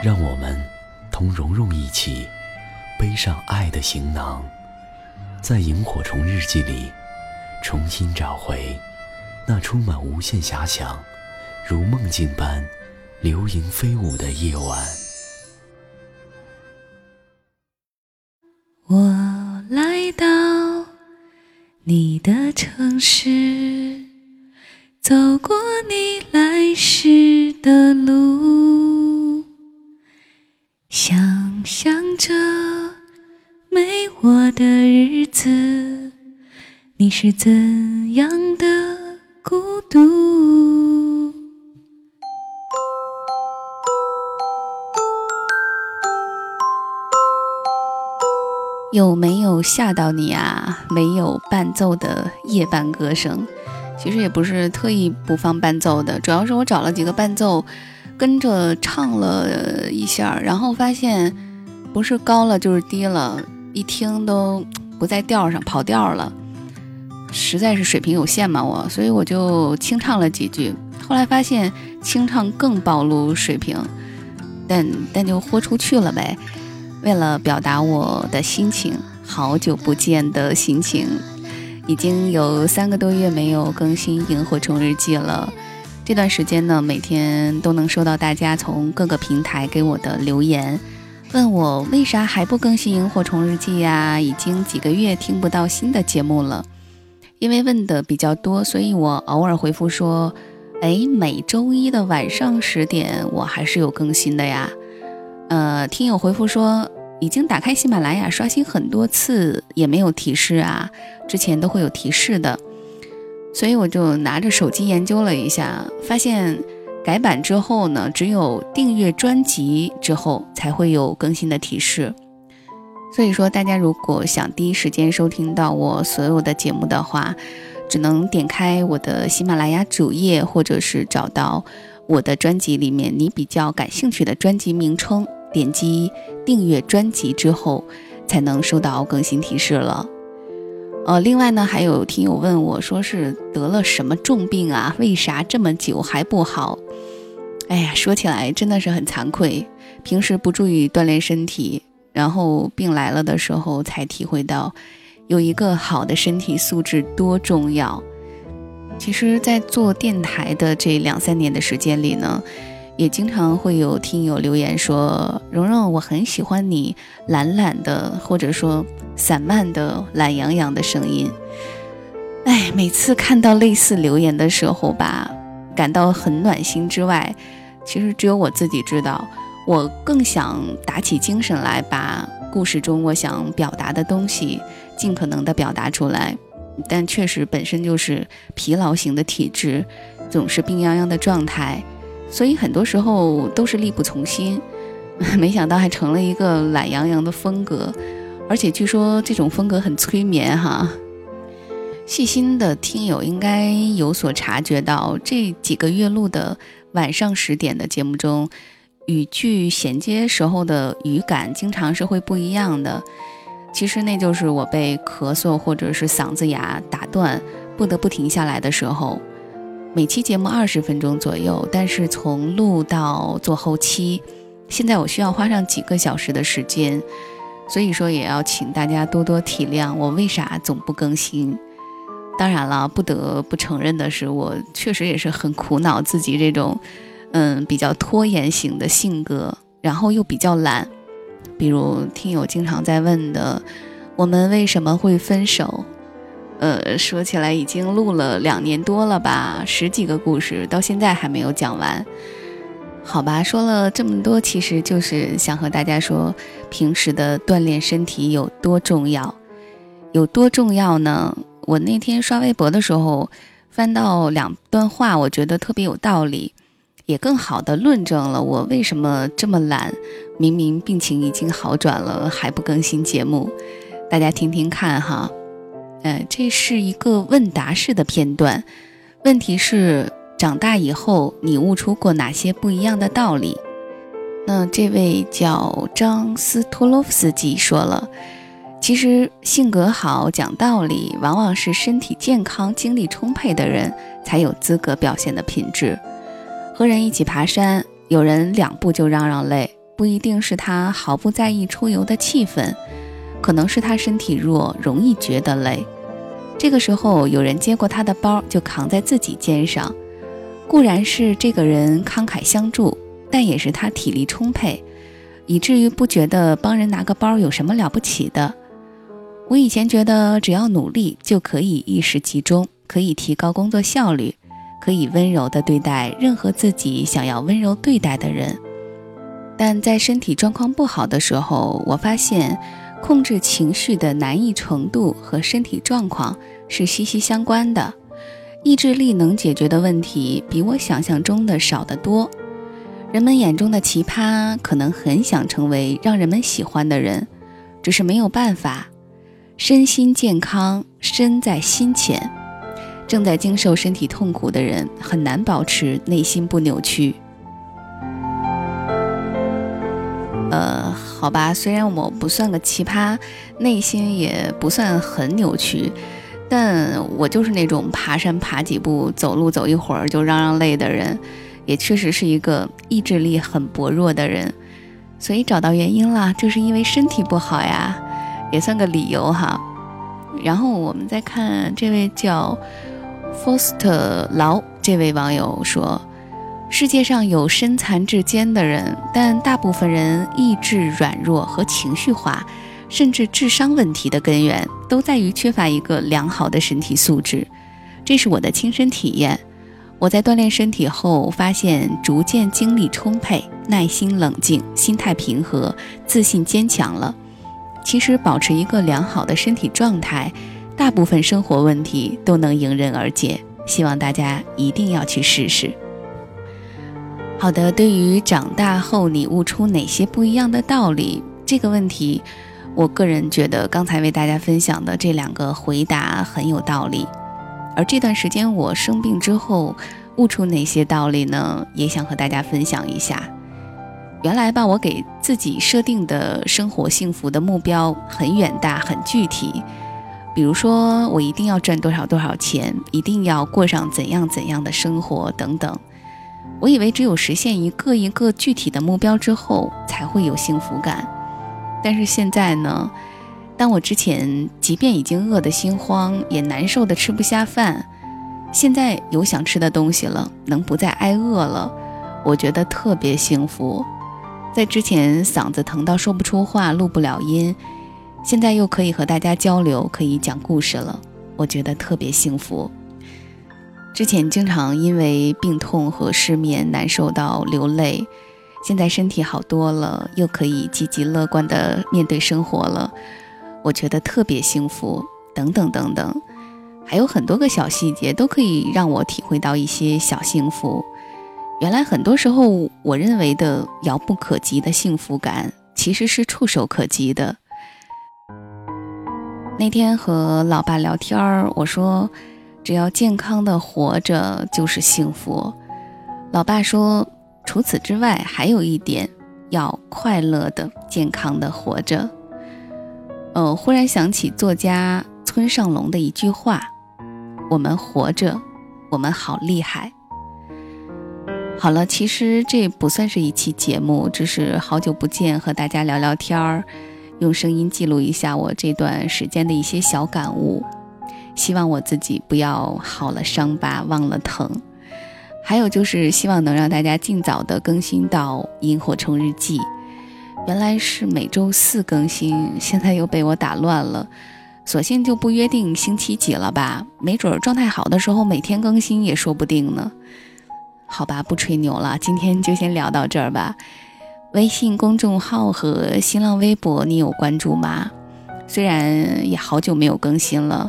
让我们同蓉蓉一起背上爱的行囊，在萤火虫日记里重新找回那充满无限遐想、如梦境般流萤飞舞的夜晚。我来到你的城市，走过你来时的路。的日子，你是怎样的孤独？有没有吓到你啊？没有伴奏的夜半歌声，其实也不是特意不放伴奏的，主要是我找了几个伴奏。跟着唱了一下，然后发现不是高了就是低了，一听都不在调上，跑调了。实在是水平有限嘛，我，所以我就清唱了几句。后来发现清唱更暴露水平，但但就豁出去了呗。为了表达我的心情，好久不见的心情，已经有三个多月没有更新《萤火虫日记》了。这段时间呢，每天都能收到大家从各个平台给我的留言，问我为啥还不更新《萤火虫日记》呀？已经几个月听不到新的节目了。因为问的比较多，所以我偶尔回复说：“哎，每周一的晚上十点，我还是有更新的呀。”呃，听友回复说，已经打开喜马拉雅刷新很多次，也没有提示啊，之前都会有提示的。所以我就拿着手机研究了一下，发现改版之后呢，只有订阅专辑之后才会有更新的提示。所以说，大家如果想第一时间收听到我所有的节目的话，只能点开我的喜马拉雅主页，或者是找到我的专辑里面你比较感兴趣的专辑名称，点击订阅专辑之后，才能收到更新提示了。呃，另外呢，还有听友问我，说是得了什么重病啊？为啥这么久还不好？哎呀，说起来真的是很惭愧，平时不注意锻炼身体，然后病来了的时候才体会到，有一个好的身体素质多重要。其实，在做电台的这两三年的时间里呢。也经常会有听友留言说：“蓉蓉，我很喜欢你懒懒的，或者说散漫的、懒洋洋的声音。”哎，每次看到类似留言的时候吧，感到很暖心之外，其实只有我自己知道，我更想打起精神来，把故事中我想表达的东西尽可能的表达出来。但确实本身就是疲劳型的体质，总是病殃殃的状态。所以很多时候都是力不从心，没想到还成了一个懒洋洋的风格，而且据说这种风格很催眠哈。细心的听友应该有所察觉到，这几个月录的晚上十点的节目中，语句衔接时候的语感经常是会不一样的。其实那就是我被咳嗽或者是嗓子哑打断，不得不停下来的时候。每期节目二十分钟左右，但是从录到做后期，现在我需要花上几个小时的时间，所以说也要请大家多多体谅我为啥总不更新。当然了，不得不承认的是，我确实也是很苦恼自己这种，嗯，比较拖延型的性格，然后又比较懒。比如听友经常在问的，我们为什么会分手？呃，说起来已经录了两年多了吧，十几个故事到现在还没有讲完。好吧，说了这么多，其实就是想和大家说，平时的锻炼身体有多重要，有多重要呢？我那天刷微博的时候，翻到两段话，我觉得特别有道理。也更好的论证了我为什么这么懒。明明病情已经好转了，还不更新节目，大家听听看哈。呃，这是一个问答式的片段，问题是：长大以后你悟出过哪些不一样的道理？那这位叫张斯托洛夫斯基说了，其实性格好、讲道理，往往是身体健康、精力充沛的人才有资格表现的品质。和人一起爬山，有人两步就嚷嚷累。不一定是他毫不在意出游的气氛，可能是他身体弱，容易觉得累。这个时候有人接过他的包，就扛在自己肩上，固然是这个人慷慨相助，但也是他体力充沛，以至于不觉得帮人拿个包有什么了不起的。我以前觉得只要努力就可以意识集中，可以提高工作效率，可以温柔地对待任何自己想要温柔对待的人。但在身体状况不好的时候，我发现控制情绪的难易程度和身体状况是息息相关的。意志力能解决的问题比我想象中的少得多。人们眼中的奇葩可能很想成为让人们喜欢的人，只是没有办法。身心健康，身在心前。正在经受身体痛苦的人很难保持内心不扭曲。呃，好吧，虽然我不算个奇葩，内心也不算很扭曲，但我就是那种爬山爬几步，走路走一会儿就嚷嚷累的人，也确实是一个意志力很薄弱的人，所以找到原因了，就是因为身体不好呀，也算个理由哈。然后我们再看这位叫 Foster 劳这位网友说。世界上有身残志坚的人，但大部分人意志软弱和情绪化，甚至智商问题的根源都在于缺乏一个良好的身体素质。这是我的亲身体验。我在锻炼身体后，发现逐渐精力充沛、耐心冷静、心态平和、自信坚强了。其实，保持一个良好的身体状态，大部分生活问题都能迎刃而解。希望大家一定要去试试。好的，对于长大后你悟出哪些不一样的道理这个问题，我个人觉得刚才为大家分享的这两个回答很有道理。而这段时间我生病之后悟出哪些道理呢？也想和大家分享一下。原来吧，我给自己设定的生活幸福的目标很远大、很具体，比如说我一定要赚多少多少钱，一定要过上怎样怎样的生活等等。我以为只有实现一个一个具体的目标之后才会有幸福感，但是现在呢，当我之前即便已经饿得心慌，也难受的吃不下饭，现在有想吃的东西了，能不再挨饿了，我觉得特别幸福。在之前嗓子疼到说不出话、录不了音，现在又可以和大家交流，可以讲故事了，我觉得特别幸福。之前经常因为病痛和失眠难受到流泪，现在身体好多了，又可以积极乐观的面对生活了，我觉得特别幸福。等等等等，还有很多个小细节都可以让我体会到一些小幸福。原来很多时候我认为的遥不可及的幸福感，其实是触手可及的。那天和老爸聊天儿，我说。只要健康的活着就是幸福。老爸说，除此之外还有一点，要快乐的、健康的活着。呃，忽然想起作家村上龙的一句话：“我们活着，我们好厉害。”好了，其实这不算是一期节目，只是好久不见，和大家聊聊天儿，用声音记录一下我这段时间的一些小感悟。希望我自己不要好了伤疤忘了疼，还有就是希望能让大家尽早的更新到《萤火虫日记》。原来是每周四更新，现在又被我打乱了，索性就不约定星期几了吧？没准状态好的时候每天更新也说不定呢。好吧，不吹牛了，今天就先聊到这儿吧。微信公众号和新浪微博你有关注吗？虽然也好久没有更新了。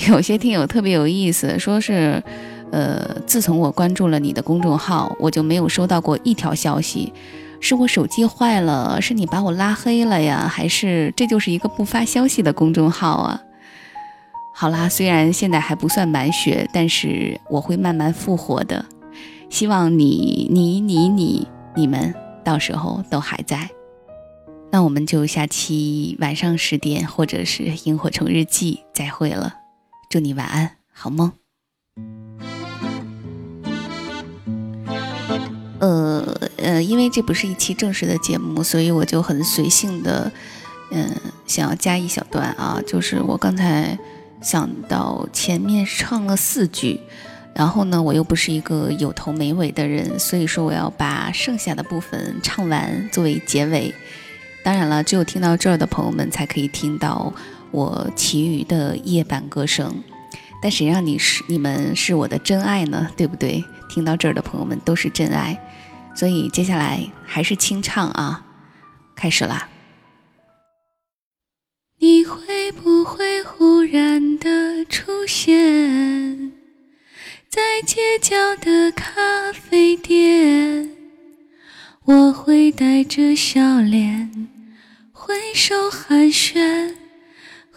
有些听友特别有意思，说是，呃，自从我关注了你的公众号，我就没有收到过一条消息。是我手机坏了？是你把我拉黑了呀？还是这就是一个不发消息的公众号啊？好啦，虽然现在还不算满血，但是我会慢慢复活的。希望你、你、你、你、你们到时候都还在。那我们就下期晚上十点，或者是《萤火虫日记》再会了。祝你晚安，好梦。呃呃，因为这不是一期正式的节目，所以我就很随性的，嗯，想要加一小段啊，就是我刚才想到前面唱了四句，然后呢，我又不是一个有头没尾的人，所以说我要把剩下的部分唱完作为结尾。当然了，只有听到这儿的朋友们才可以听到我其余的夜半歌声，但谁让你是你们是我的真爱呢？对不对？听到这儿的朋友们都是真爱。所以接下来还是清唱啊，开始啦。你会不会忽然的出现在街角的咖啡店？我会带着笑脸挥手寒暄，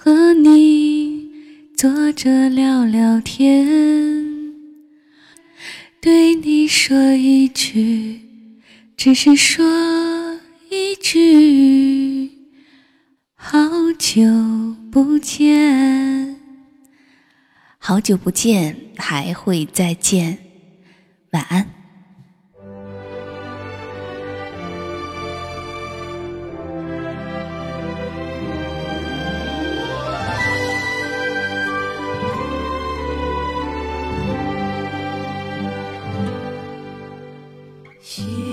和你坐着聊聊天。对你说一句，只是说一句，好久不见，好久不见，还会再见，晚安。想